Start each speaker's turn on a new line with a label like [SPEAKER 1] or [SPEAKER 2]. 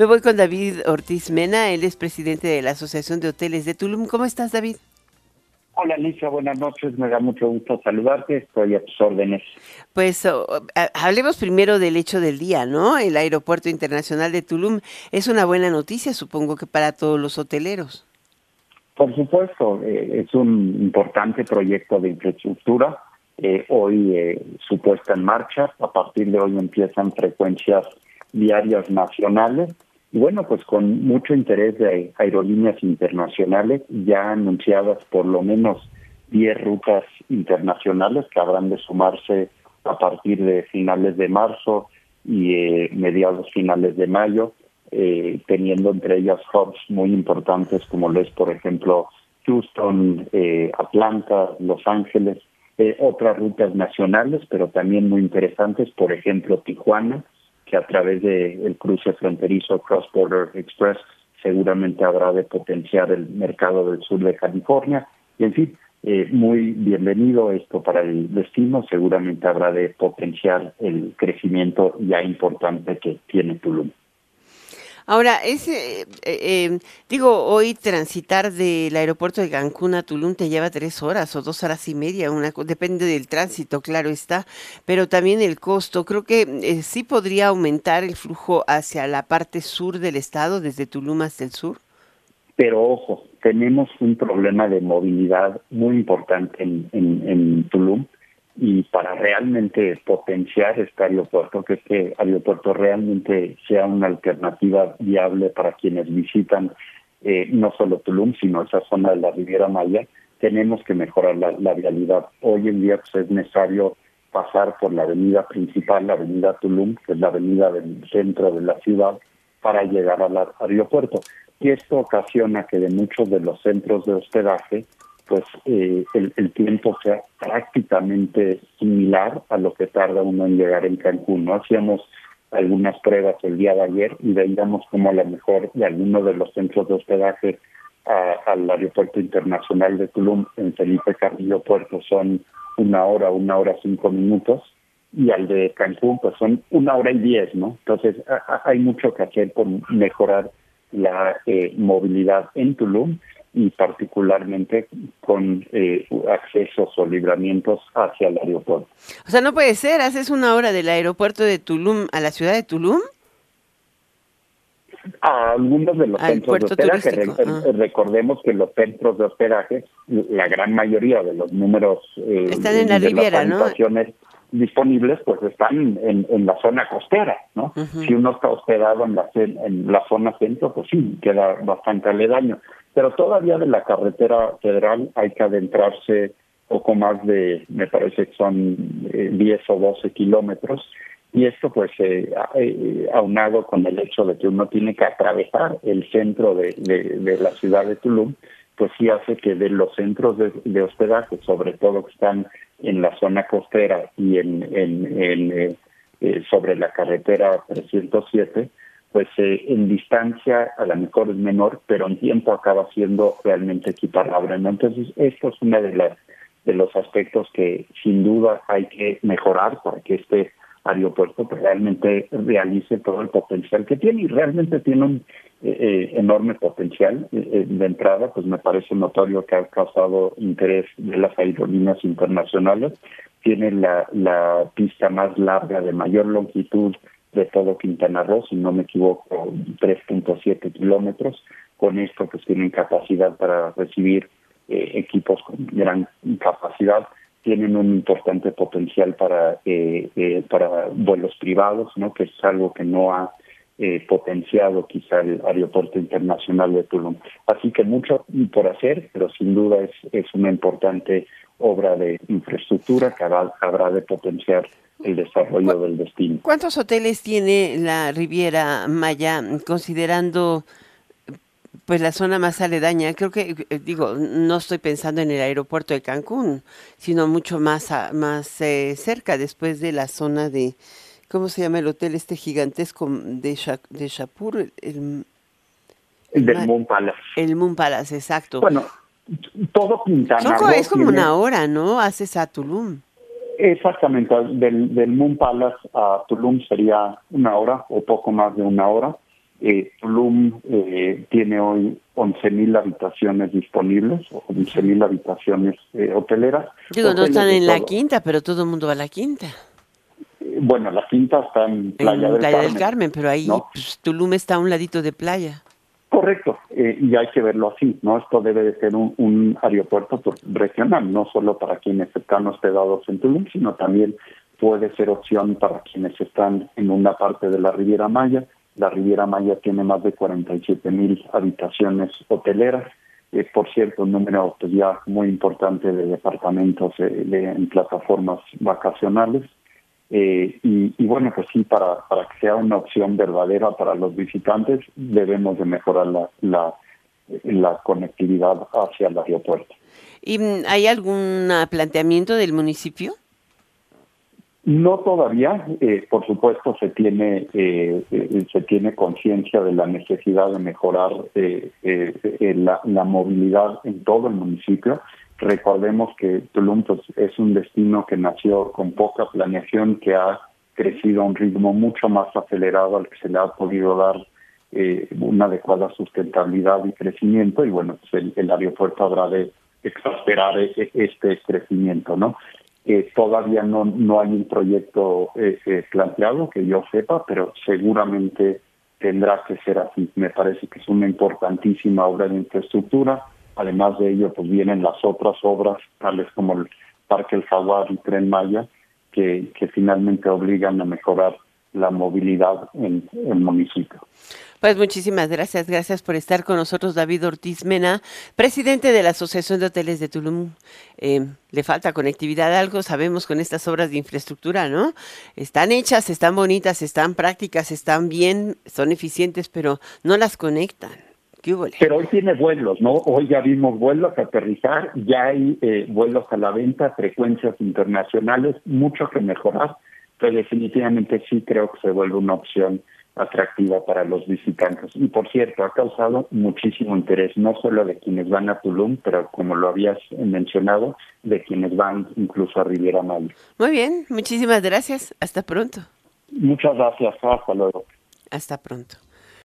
[SPEAKER 1] Me voy con David Ortiz Mena, él es presidente de la Asociación de Hoteles de Tulum. ¿Cómo estás, David?
[SPEAKER 2] Hola Alicia, buenas noches, me da mucho gusto saludarte, estoy a tus órdenes.
[SPEAKER 1] Pues oh, hablemos primero del hecho del día, ¿no? El Aeropuerto Internacional de Tulum es una buena noticia, supongo que para todos los hoteleros.
[SPEAKER 2] Por supuesto, eh, es un importante proyecto de infraestructura, eh, hoy eh, su puesta en marcha, a partir de hoy empiezan frecuencias diarias nacionales bueno, pues con mucho interés de aerolíneas internacionales, ya anunciadas por lo menos 10 rutas internacionales que habrán de sumarse a partir de finales de marzo y eh, mediados finales de mayo, eh, teniendo entre ellas hubs muy importantes como lo es, por ejemplo, Houston, eh, Atlanta, Los Ángeles, otras rutas nacionales, pero también muy interesantes, por ejemplo, Tijuana, que a través del el cruce fronterizo Cross Border Express seguramente habrá de potenciar el mercado del sur de California. En fin, eh, muy bienvenido esto para el destino, seguramente habrá de potenciar el crecimiento ya importante que tiene Tulum.
[SPEAKER 1] Ahora, ese, eh, em, digo, hoy transitar del aeropuerto de Cancún a Tulum te lleva tres horas o dos horas y media, una, depende del tránsito, claro está, pero también el costo. Creo que eh, sí podría aumentar el flujo hacia la parte sur del estado, desde Tulum hasta el sur.
[SPEAKER 2] Pero ojo, tenemos un problema de movilidad muy importante en, en, en Tulum y para realmente potenciar este aeropuerto, que este aeropuerto realmente sea una alternativa viable para quienes visitan eh, no solo Tulum, sino esa zona de la Riviera Maya, tenemos que mejorar la, la vialidad. Hoy en día pues, es necesario pasar por la avenida principal, la avenida Tulum, que es la avenida del centro de la ciudad, para llegar al aeropuerto. Y esto ocasiona que de muchos de los centros de hospedaje pues eh, el, tiempo sea prácticamente similar a lo que tarda uno en llegar en Cancún. No hacíamos algunas pruebas el día de ayer y veíamos como a lo mejor de alguno de los centros de hospedaje al aeropuerto internacional de Tulum en Felipe Carrillo Puerto son una hora, una hora cinco minutos y al de Cancún pues son una hora y diez, ¿no? Entonces hay mucho que hacer por mejorar la eh, movilidad en Tulum y particularmente con eh, accesos o libramientos hacia el aeropuerto.
[SPEAKER 1] O sea, no puede ser, haces una hora del aeropuerto de Tulum a la ciudad de Tulum.
[SPEAKER 2] A algunos de los centros de hospedaje. Ah. Recordemos que los centros de hospedaje, la gran mayoría de los números
[SPEAKER 1] eh, están en la Riviera, ¿no?
[SPEAKER 2] disponibles pues están en, en la zona costera, ¿no? Si uno está hospedado en la, en la zona centro, pues sí, queda bastante aledaño pero todavía de la carretera federal hay que adentrarse poco más de, me parece que son 10 eh, o 12 kilómetros, y esto pues eh, eh, aunado con el hecho de que uno tiene que atravesar el centro de, la ciudad de Tulum, pues sí hace que de los centros de, hospedaje, sobre todo que están en la zona costera y en eh, sobre la carretera 307, pues eh, en distancia a lo mejor es menor, pero en tiempo acaba siendo realmente equiparable. Entonces, esto es uno de, las, de los aspectos que sin duda hay que mejorar para que este aeropuerto pues, realmente realice todo el potencial que tiene y realmente tiene un eh, eh, enorme potencial de entrada, pues me parece notorio que ha causado interés de las aerolíneas internacionales. Tiene la, la pista más larga de mayor longitud de todo Quintana Roo, si no me equivoco, 3.7 kilómetros. Con esto pues tienen capacidad para recibir eh, equipos con gran capacidad, tienen un importante potencial para eh, eh, para vuelos privados, no que es algo que no ha potenciado quizá el aeropuerto internacional de Tulum. Así que mucho por hacer, pero sin duda es, es una importante obra de infraestructura que habrá de potenciar el desarrollo del destino.
[SPEAKER 1] ¿Cuántos hoteles tiene la Riviera Maya considerando pues la zona más aledaña? Creo que eh, digo, no estoy pensando en el aeropuerto de Cancún, sino mucho más más eh, cerca después de la zona de ¿cómo se llama el hotel este gigantesco de de Shapur?
[SPEAKER 2] El, el del Moon Palace.
[SPEAKER 1] El Moon Palace, exacto.
[SPEAKER 2] Bueno, todo Quintana
[SPEAKER 1] Es como una hora, ¿no? Haces a Tulum.
[SPEAKER 2] Exactamente, del, del Moon Palace a Tulum sería una hora o poco más de una hora. Eh, Tulum eh, tiene hoy 11.000 habitaciones disponibles, 11.000 habitaciones eh, hoteleras.
[SPEAKER 1] Digo, no están en la quinta, pero todo el mundo va a la quinta.
[SPEAKER 2] Bueno, la quinta está en Playa, del,
[SPEAKER 1] Carmen. pero ahí pues, Tulum está a un ladito de playa.
[SPEAKER 2] Correcto, eh, y hay que verlo así, ¿no? Esto debe de ser un, un aeropuerto regional, no solo para quienes están hospedados en Tulum, sino también puede ser opción para quienes están en una parte de la Riviera Maya. La Riviera Maya tiene más de 47 mil habitaciones hoteleras, eh, por cierto, un número pues, ya muy importante de departamentos eh, en plataformas vacacionales. Eh, y, bueno, pues sí, para, para que sea una opción verdadera para los visitantes, debemos de mejorar la, la, la conectividad hacia el aeropuerto.
[SPEAKER 1] ¿Y mm, hay algún planteamiento del municipio?
[SPEAKER 2] No todavía, eh, por supuesto se tiene eh, se tiene conciencia de la necesidad de mejorar la, la, movilidad en todo el municipio. Recordemos que Tulum pues, es un destino que nació con poca planeación, que ha crecido a un ritmo mucho más acelerado al que se le ha podido dar eh, una adecuada sustentabilidad y crecimiento y bueno, pues el, aeropuerto habrá de exasperar e, e, este crecimiento, ¿no? Eh, todavía no, no hay un proyecto eh, eh, planteado que yo sepa, pero seguramente tendrá que ser así. Me parece que es una importantísima obra de infraestructura Además de ello, pues vienen las otras obras, tales como el Parque El Jaguar y Tren Maya, que, finalmente obligan a mejorar la movilidad en el municipio.
[SPEAKER 1] Pues muchísimas gracias, gracias por estar con nosotros, David Ortiz Mena, presidente de la Asociación de Hoteles de Tulum. Eh, le falta conectividad algo, sabemos con estas obras de infraestructura, ¿no? Están hechas, están bonitas, están prácticas, están bien, son eficientes, pero no las conectan.
[SPEAKER 2] Pero hoy tiene vuelos, ¿no? Hoy ya vimos vuelos a aterrizar, ya hay eh, vuelos a la venta, frecuencias internacionales, mucho que mejorar, pero definitivamente sí creo que se vuelve una opción atractiva para los visitantes. Y por cierto, ha causado muchísimo interés, no solo de quienes van a Tulum, pero como lo habías mencionado, de quienes van incluso a Riviera Maya.
[SPEAKER 1] Muy bien, muchísimas gracias. Hasta pronto.
[SPEAKER 2] Muchas gracias. Hasta luego.
[SPEAKER 1] Hasta pronto.